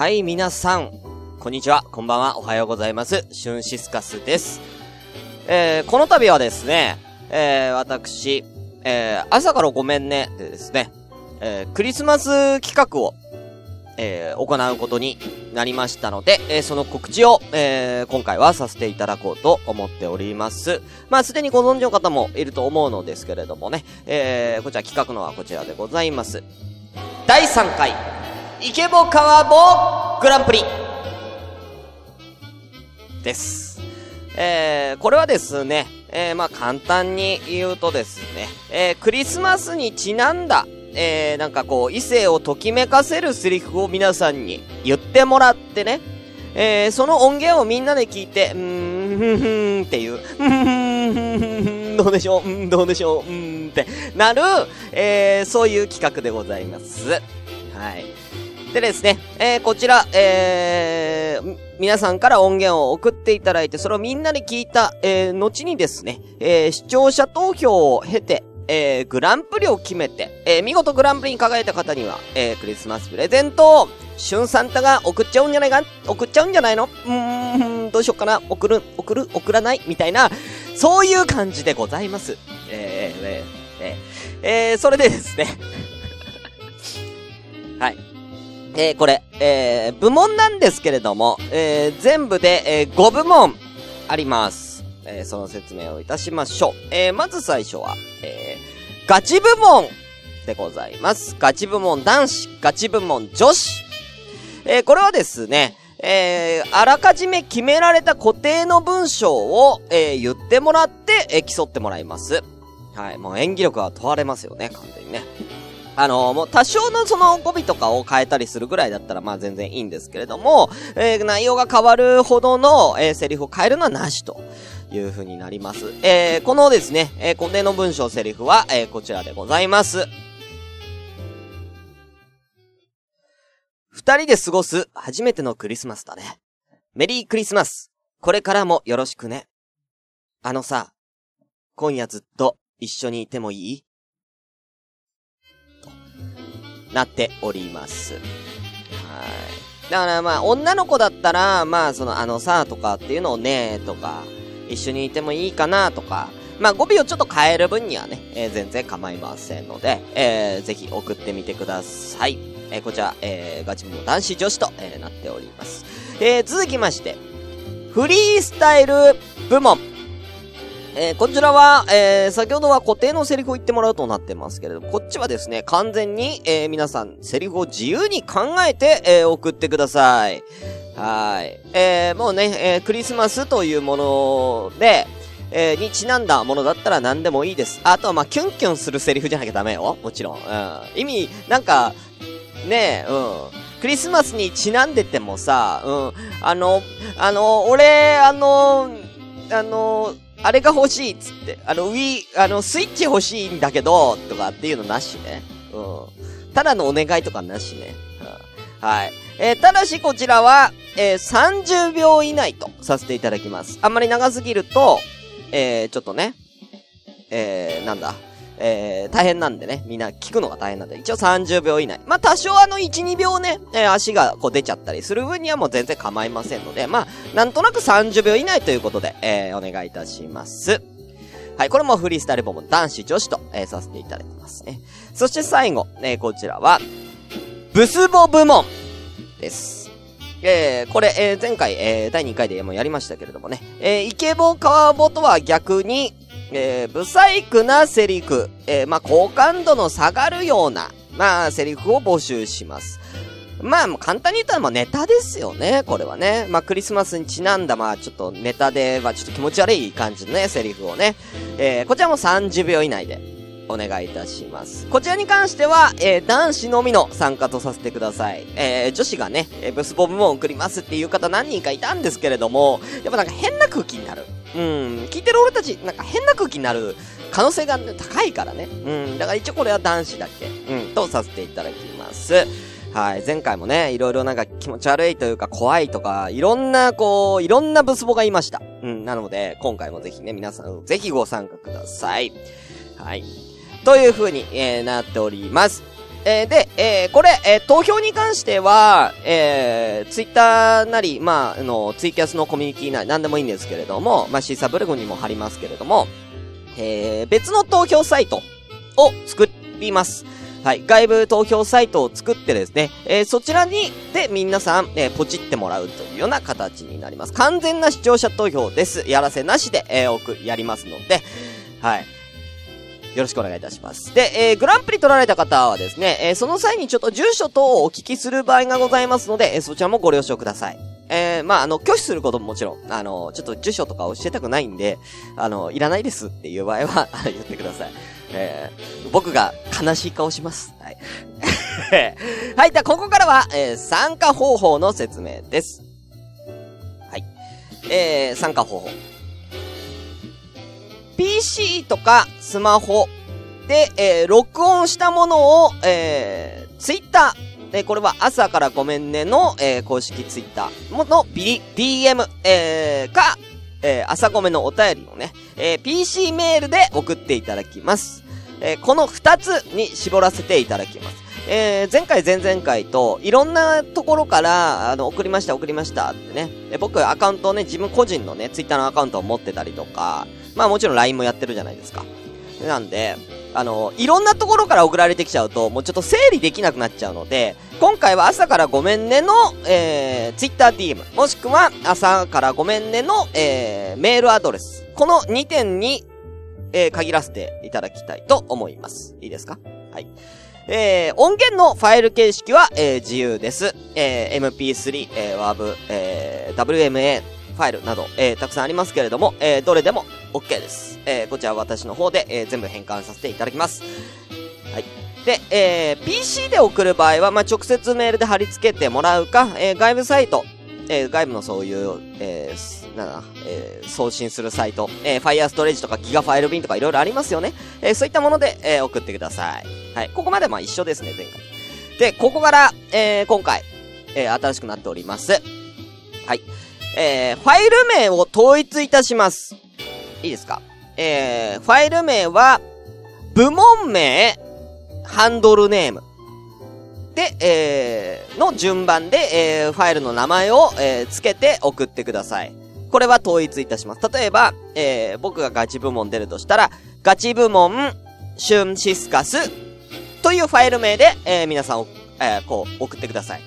はい、皆さん、こんにちは、こんばんは、おはようございます。シュンシスカスです。えー、この度はですね、えー、私、えー、朝からごめんね、でですね、えー、クリスマス企画を、えー、行うことになりましたので、えー、その告知を、えー、今回はさせていただこうと思っております。まあ、すでにご存知の方もいると思うのですけれどもね、えー、こちら企画のはこちらでございます。第3回、イケボカワボグランプリです。えー、これはですね、えー、まあ簡単に言うとですね、えー、クリスマスにちなんだ、えー、なんかこう、異性をときめかせるセリフを皆さんに言ってもらってね、えー、その音源をみんなで聞いて、うーん、ふんふんっていう、ふんふん、どうでしょう、うん、どうでしょう、うんってなる、えー、そういう企画でございます。はい。でですね、えー、こちら、えー、皆さんから音源を送っていただいて、それをみんなで聞いた、えー、後にですね、えー、視聴者投票を経て、えー、グランプリを決めて、えー、見事グランプリに輝いた方には、えー、クリスマスプレゼントを、シュンサンタが送っちゃうんじゃないか送っちゃうんじゃないの？うーん、どうしよっかな？送る、送る、送らない？みたいな、そういう感じでございます。えー、えー、えー、えー、それでですね。えー、これ、えー、部門なんですけれども、えー、全部で、えー、5部門あります。えー、その説明をいたしましょう。えー、まず最初は、えー、ガチ部門でございます。ガチ部門男子、ガチ部門女子。えー、これはですね、えー、あらかじめ決められた固定の文章を、えー、言ってもらって、えー、競ってもらいます。はい。もう演技力は問われますよね、完全にね。あの、もう多少のその語尾とかを変えたりするぐらいだったらまあ全然いいんですけれども、えー、内容が変わるほどの、えー、セリフを変えるのはなしという風になります。えー、このですね、えー、固定の文章セリフは、えー、こちらでございます。二人で過ごす初めてのクリスマスだね。メリークリスマス。これからもよろしくね。あのさ、今夜ずっと一緒にいてもいい？なっております。はい。だからまあ、女の子だったら、まあ、その、あのさ、とかっていうのをね、とか、一緒にいてもいいかなとか、まあ語尾をちょっと変える分にはね、えー、全然構いませんので、えー、ぜひ送ってみてください。えー、こちら、えー、ガチも男子女子と、えー、なっております。えー、続きまして、フリースタイル部門。えー、こちらは、えー、先ほどは固定のセリフを言ってもらうとなってますけれども、こっちはですね、完全に、えー、皆さん、セリフを自由に考えて、え、送ってください。はい。えー、もうね、え、クリスマスというもので、え、にちなんだものだったら何でもいいです。あとは、まあ、キュンキュンするセリフじゃなきゃダメよ。もちろん。うん。意味、なんか、ねえ、うん。クリスマスにちなんでてもさ、うん。あの、あの、俺、あの、あの、あれが欲しいっつって、あの、ウィあの、スイッチ欲しいんだけど、とかっていうのなしね。うん。ただのお願いとかなしね。うん、はい。えー、ただしこちらは、えー、30秒以内とさせていただきます。あんまり長すぎると、えー、ちょっとね、えー、なんだ、えー、大変なんでね、みんな聞くのが大変なんで、一応30秒以内。まあ、多少あの1、2秒ね、えー、足がこう出ちゃったりする分にはもう全然構いませんので、まあ、なんとなく30秒以内ということで、えー、お願いいたします。はい、これもフリースタイル部門男子女子と、えー、させていただきますね。そして最後、えー、こちらは、ブスボ部門です。えー、これ、えー、前回、えー、第2回でもやりましたけれどもね、えー、イケボカワボとは逆に、えー、ブサイクなセリフ、えー、まあ、好感度の下がるような、まあ、セリフを募集します。まあ、簡単に言ったら、まあ、ネタですよね、これはね。まあ、クリスマスにちなんだ、まあ、ちょっとネタで、まあ、ちょっと気持ち悪い感じのね、セリフをね。えー、こちらも30秒以内で、お願いいたします。こちらに関しては、えー、男子のみの参加とさせてください。えー、女子がね、えー、ブスボブも送りますっていう方何人かいたんですけれども、やっぱなんか変な空気になる。うん、聞いてる俺たち、なんか変な空気になる可能性が高いからね。うん、だから一応これは男子だけ、うん、とさせていただきます。はい。前回もね、いろいろなんか気持ち悪いというか怖いとか、いろんな、こう、いろんなブスボがいました。うん。なので、今回もぜひね、皆さん、ぜひご参加ください。はい。という風に、えー、なっております。えー、で、えー、これ、えー、投票に関しては、えー、ツイッターなり、まあ、あの、ツイキャスのコミュニティなり、なんでもいいんですけれども、まあ、シーサブログにも貼りますけれども、えー、別の投票サイトを作ります。はい。外部投票サイトを作ってですね、えー、そちらに、で、皆さん、えー、ポチってもらうというような形になります。完全な視聴者投票です。やらせなしで、えー、送、やりますので、はい。よろしくお願いいたします。で、えー、グランプリ取られた方はですね、えー、その際にちょっと住所等をお聞きする場合がございますので、えー、そちらもご了承ください。えー、まあ、あの、拒否することももちろん、あの、ちょっと住所とか教えたくないんで、あの、いらないですっていう場合は、言ってください。えー、僕が悲しい顔します。はい。はい、じゃあここからは、えー、参加方法の説明です。はい。えー、参加方法。PC とかスマホで、えー、録音したものを、えー、Twitter、え、これは朝からごめんねの、えー、公式 Twitter のビリ、DM、えー、か、えー、朝ごめのお便りをね、えー、PC メールで送っていただきます。えー、この二つに絞らせていただきます。えー、前回前々回と、いろんなところから、あの、送りました、送りましたってね。え僕、アカウントをね、自分個人のね、ツイッターのアカウントを持ってたりとか、まあもちろん LINE もやってるじゃないですか。なんで、あの、いろんなところから送られてきちゃうと、もうちょっと整理できなくなっちゃうので、今回は朝からごめんねの、えー、TwitterDM、もしくは朝からごめんねの、えー、メールアドレス。この2点に、えー、限らせていただきたいと思います。いいですか？はい。えー、音源のファイル形式は、えー、自由です。えー、MP3、えー、WAV、えー、WMA、ファイルなど、えー、たくさんありますけれども、えー、どれでも OK です。えー、こちら私の方で、えー、全部変換させていただきます。はい。で、えー、PC で送る場合は、まあ、直接メールで貼り付けてもらうか、えー、外部サイト、えー、外部のそういう、えー、なんだ、えー、送信するサイト、えー、Fire Storage とかギガファイル便とかいろいろありますよね。えー、そういったもので、えー、送ってください。はい。ここまでまあ一緒ですね、前回。で、ここから、えー、今回、えー、新しくなっております。はい。えー、ファイル名を統一いたします。いいですか？えー、ファイル名は、部門名、ハンドルネーム。で、えー、の順番で、えー、ファイルの名前を、えー、つけて送ってください。これは統一いたします。例えば、えー、僕がガチ部門出るとしたら、ガチ部門、シュンシスカス、というファイル名で、えー、皆さんを、えー、こう、送ってください。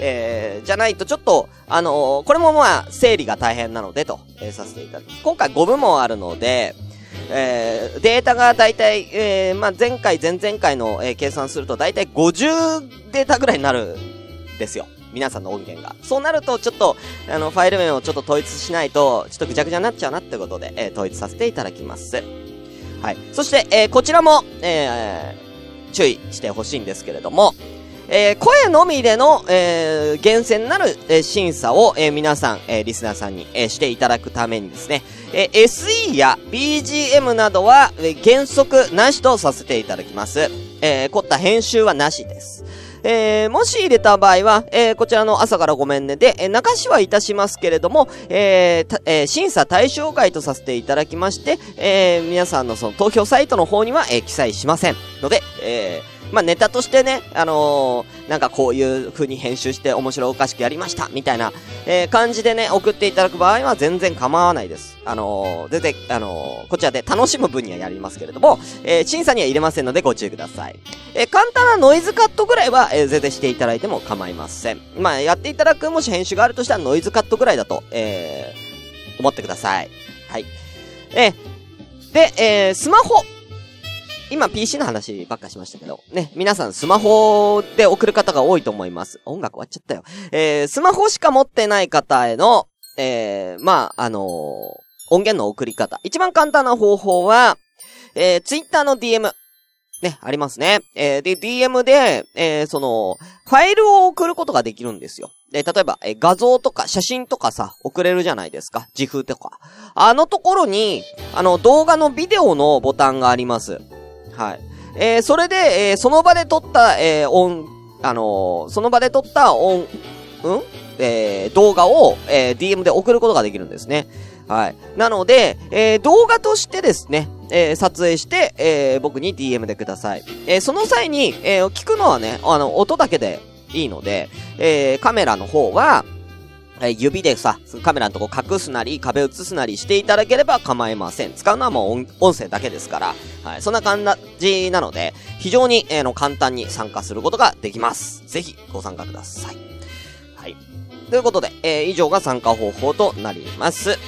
えー、じゃないとちょっと、あのー、これもまあ、整理が大変なのでと、えー、させていただきます。今回5部門あるので、えー、データがだいたい、えー、まあ、前回、前々回の、えー、計算するとだいたい50データぐらいになるんですよ。皆さんの音源が。そうなると、ちょっと、あの、ファイル名をちょっと統一しないと、ちょっとぐちゃぐちゃになっちゃうなってことで、えー、統一させていただきます。はい。そして、えー、こちらも、えー、注意してほしいんですけれども、えー、声のみでの、えー、厳選なる、えー、審査を、えー、皆さん、えー、リスナーさんに、えー、していただくためにですね、えー、SE や BGM などは、えー、原則なしとさせていただきます。えー、凝った編集はなしです。えー、もし入れた場合は、えー、こちらの朝からごめんねで、えー、流しはいたしますけれども、えーえー、審査対象外とさせていただきまして、えー、皆さんのその投票サイトの方には、えー、記載しません。ので、えー、まあ、ネタとしてね、あのー、なんかこういう風に編集して面白おかしくやりました、みたいな、えー、感じでね、送っていただく場合は全然構わないです。あのー、全然、あのこちらで楽しむ分にはやりますけれども、え審査には入れませんのでご注意ください。え簡単なノイズカットぐらいは、え全然していただいても構いません。まあ、やっていただくもし編集があるとしたらノイズカットぐらいだと、え思ってください。はい。えで、えスマホ。今 PC の話ばっかしましたけど、ね、皆さんスマホで送る方が多いと思います。音楽終わっちゃったよ。えー、スマホしか持ってない方への、えー、まあ、あのー、音源の送り方。一番簡単な方法は、えー、Twitter の DM。ね、ありますね。えー、で、DM で、えー、その、ファイルを送ることができるんですよ。で、例えば、え画像とか写真とかさ、送れるじゃないですか。自風とか。あのところに、あの、動画のビデオのボタンがあります。はい。えー、それで、えー、その場で撮った、えー、音、あのー、その場で撮った音、うん？えー、動画を、えー、DM で送ることができるんですね。はい。なので、えー、動画としてですね、えー、撮影して、えー、僕に DM でください。えー、その際に、えー、聞くのはね、あの、音だけでいいので、えー、カメラの方は、え指でさ、カメラのとこ隠すなり、壁映すなりしていただければ構いません。使うのはもう音声だけですから、はい、そんな感じなので、非常に、えー、の簡単に参加することができます。ぜひご参加ください。はい。ということで、えー、以上が参加方法となります。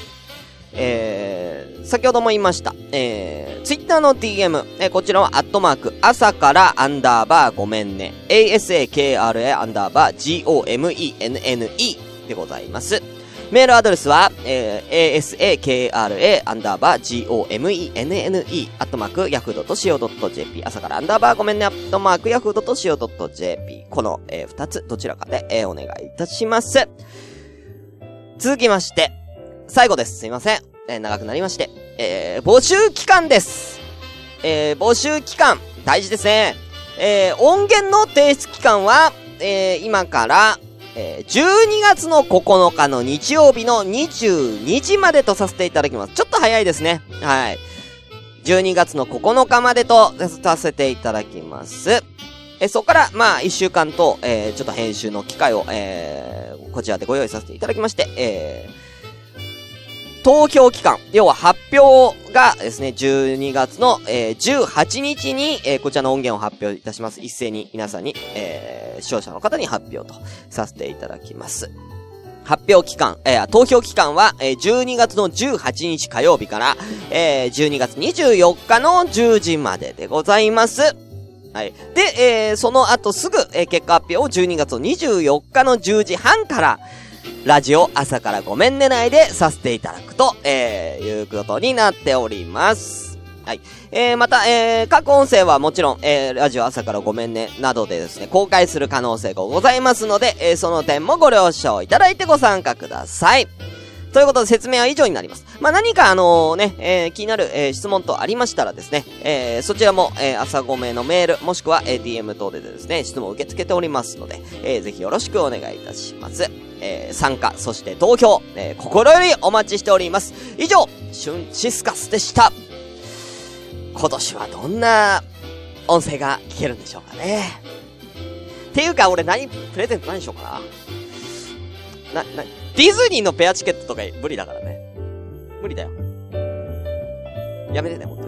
えー、先ほども言いました、えー、ツイッターの DM、えー、こちらはアットマーク、朝からアンダーバーごめんね、asakra アンダーバー gomenne でございます。メールアドレスは、えー、asakra アンダーバー gomenne アットマーク yahoo.co.jp 朝からアンダーバーごめんねアットマーク yahoo.co.jp この、えー、二つどちらかで、えー、お願いいたします。続きまして、最後です。すいません。えー、長くなりまして、えー、募集期間です。えー、募集期間、大事ですね。えー、音源の提出期間は、えー、今から、えー、12月の9日の日曜日の22時までとさせていただきます。ちょっと早いですね。はい。12月の9日までとさせていただきます。えそこから、まあ、1週間と、えー、ちょっと編集の機会を、えー、こちらでご用意させていただきまして、えー、投票期間、要は発表がですね、12月の、えー、18日に、えー、こちらの音源を発表いたします。一斉に皆さんに、えー、視聴者の方に発表とさせていただきます。発表期間、えー、投票期間は、えー、12月の18日火曜日から、えー、12月24日の10時まででございます。はい。で、えー、その後すぐ、えー、結果発表を12月の24日の10時半から、ラジオ朝からごめんねないでさせていただくと、えー、いうことになっております。はい。えー、また、えー、各音声はもちろん、えー、ラジオ朝からごめんね、などでですね、公開する可能性がございますので、えー、その点もご了承いただいてご参加ください。ということで説明は以上になります。まあ、何かあのね、えー、気になる、えー、質問とありましたらですね、えー、そちらも、え、朝ごめのメール、もしくは ATM 等でですね、質問を受け付けておりますので、えー、ぜひよろしくお願いいたします。え、参加、そして投票、え、心よりお待ちしております。以上、シュンシスカスでした。今年はどんな音声が聞けるんでしょうかね。っていうか、俺何、プレゼント何しようかな。な、な、ディズニーのペアチケットとか無理だからね。無理だよ。やめてね、ほん。